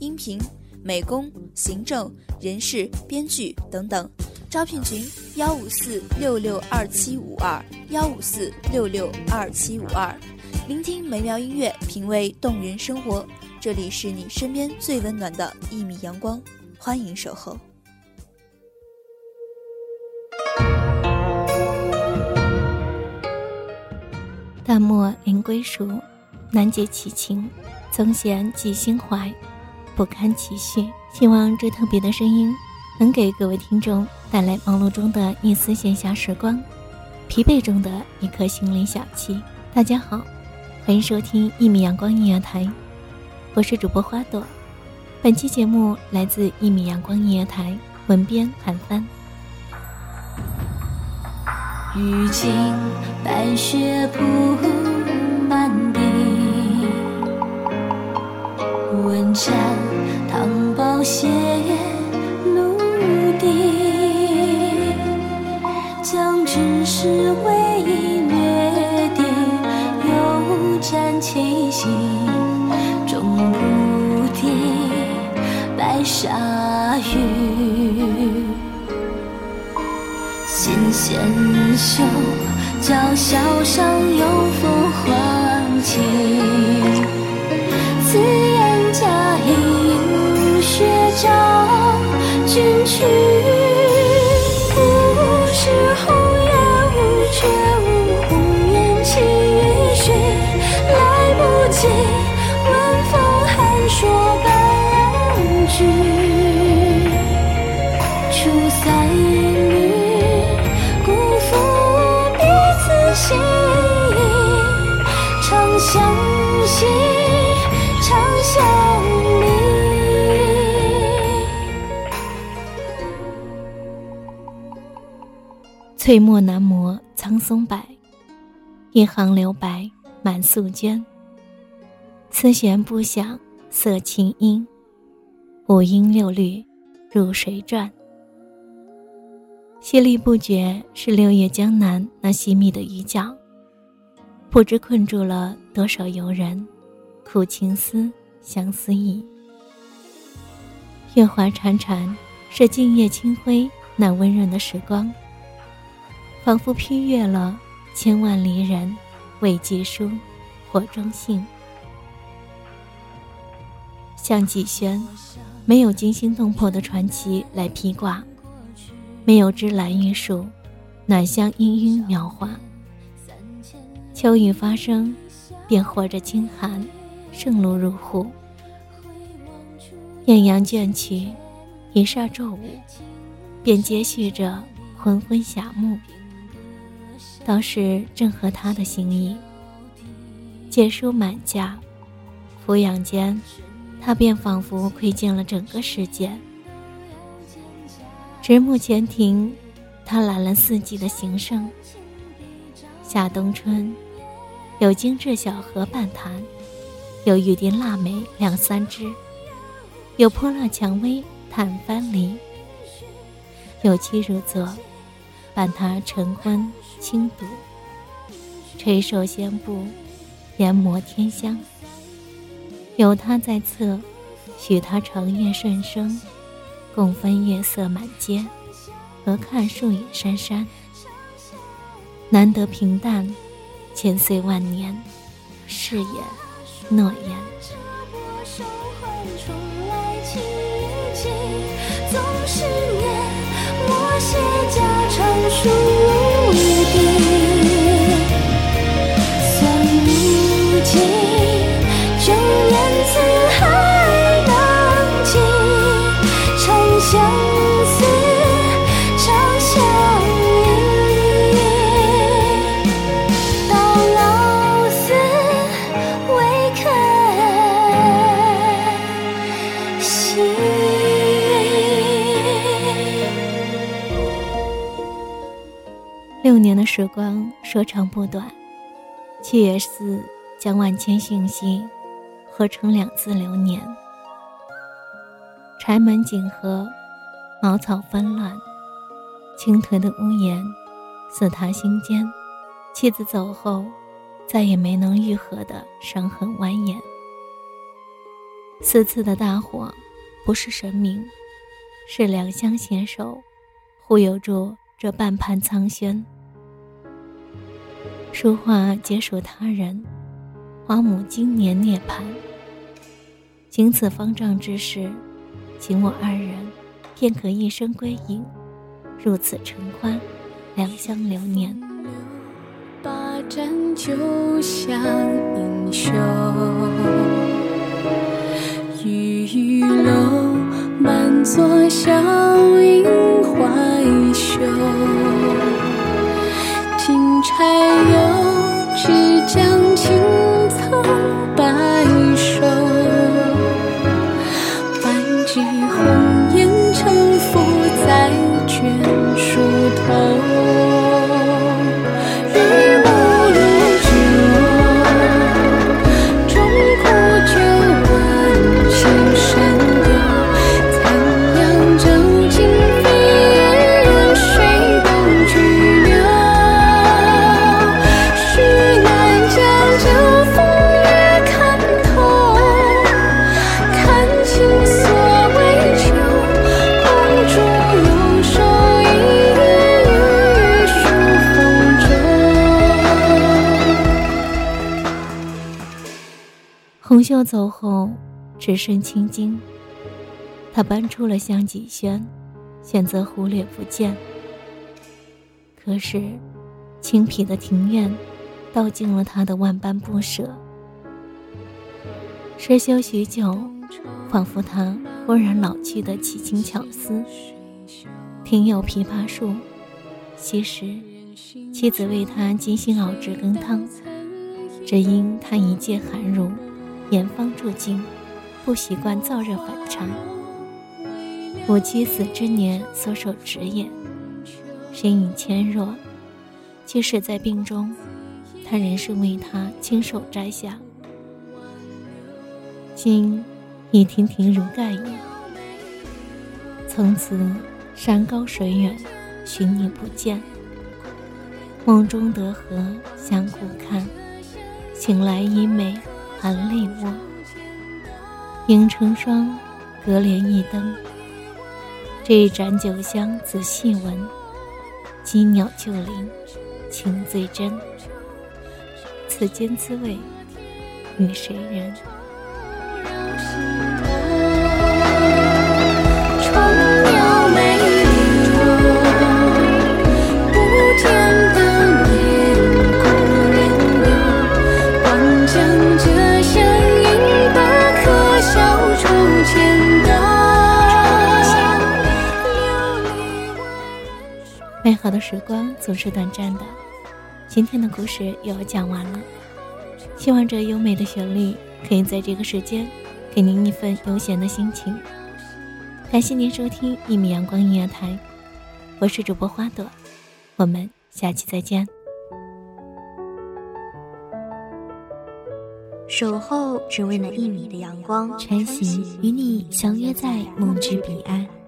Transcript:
音频、美工、行政、人事、编剧等等。招聘群：幺五四六六二七五二幺五四六六二七五二。聆听美妙音乐，品味动人生活。这里是你身边最温暖的一米阳光，欢迎守候。淡漠临归属，难解其情，曾闲寄心怀，不堪其绪。希望这特别的声音能给各位听众带来忙碌中的一丝闲暇时光，疲惫中的一颗心灵小憩。大家好，欢迎收听一米阳光音乐台，我是主播花朵。本期节目来自一米阳光音乐台，文编韩帆。雨尽白雪铺宝血陆地，将军是唯一约定，有战七星，终不敌白沙雨。纤纤袖，娇笑上有风黄旗。you. 翠墨难磨苍松柏，一行留白满素绢。丝弦不响色清音，五音六律入水转。淅沥不绝是六月江南那细密的雨角，不知困住了多少游人，苦情思，相思意。月华潺潺，是静夜清辉那温润的时光。仿佛披越了千万离人，未寄书，火中信。像季轩，没有惊心动魄的传奇来披挂，没有芝兰玉树，暖香氤氲描画。秋雨发生，便或者清寒，盛露入户。艳阳倦去，一霎骤午，便接续着昏昏霞暮。倒是正合他的心意。借书满架，俯仰间，他便仿佛窥见了整个世界。直目前庭，他揽了四季的形胜。夏冬春，有精致小荷半坛，有玉笛腊梅两三枝，有泼辣蔷薇探藩篱，有妻如昨，伴他晨昏轻读，垂手仙步，研磨天香。有他在侧，许他长夜顺生，共分月色满街，和看树影珊珊。难得平淡，千岁万年，誓言诺言。总是念我写家常书六年的时光说长不短，七月四将万千信息合成两字流年。柴门紧合，茅草纷乱，倾颓的屋檐似他心间。妻子走后，再也没能愈合的伤痕蜿蜒。四次的大火，不是神明，是两相携手，护佑住这半盘苍轩。书画皆属他人，花母今年涅槃。经此方丈之事，请我二人便可一生归隐，入此承欢，两相留念。把盏酒香盈袖，玉楼红袖走后，只剩青筋。他搬出了香几轩，选择忽略不见。可是，青僻的庭院，道尽了他的万般不舍。失修许久，仿佛他忽然老去的奇情巧思。庭有枇杷树，昔时妻子为他精心熬制羹汤，只因他一介寒儒，严方住境，不习惯燥热反常。母妻死之年所守职也，身影纤弱，即使在病中，他仍是为他亲手摘下。今已亭亭如盖也。从此山高水远，寻你不见。梦中得何相顾看，醒来已美含泪卧。影成双，隔帘一灯。这盏酒香仔细闻，鸡鸟旧林，情最真。此间滋味，与谁人？好的时光总是短暂的，今天的故事又要讲完了。希望这优美的旋律可以在这个时间给您一份悠闲的心情。感谢您收听一米阳光音乐台，我是主播花朵，我们下期再见。守候只为那一米的阳光，晨曦与你相约在梦之彼岸。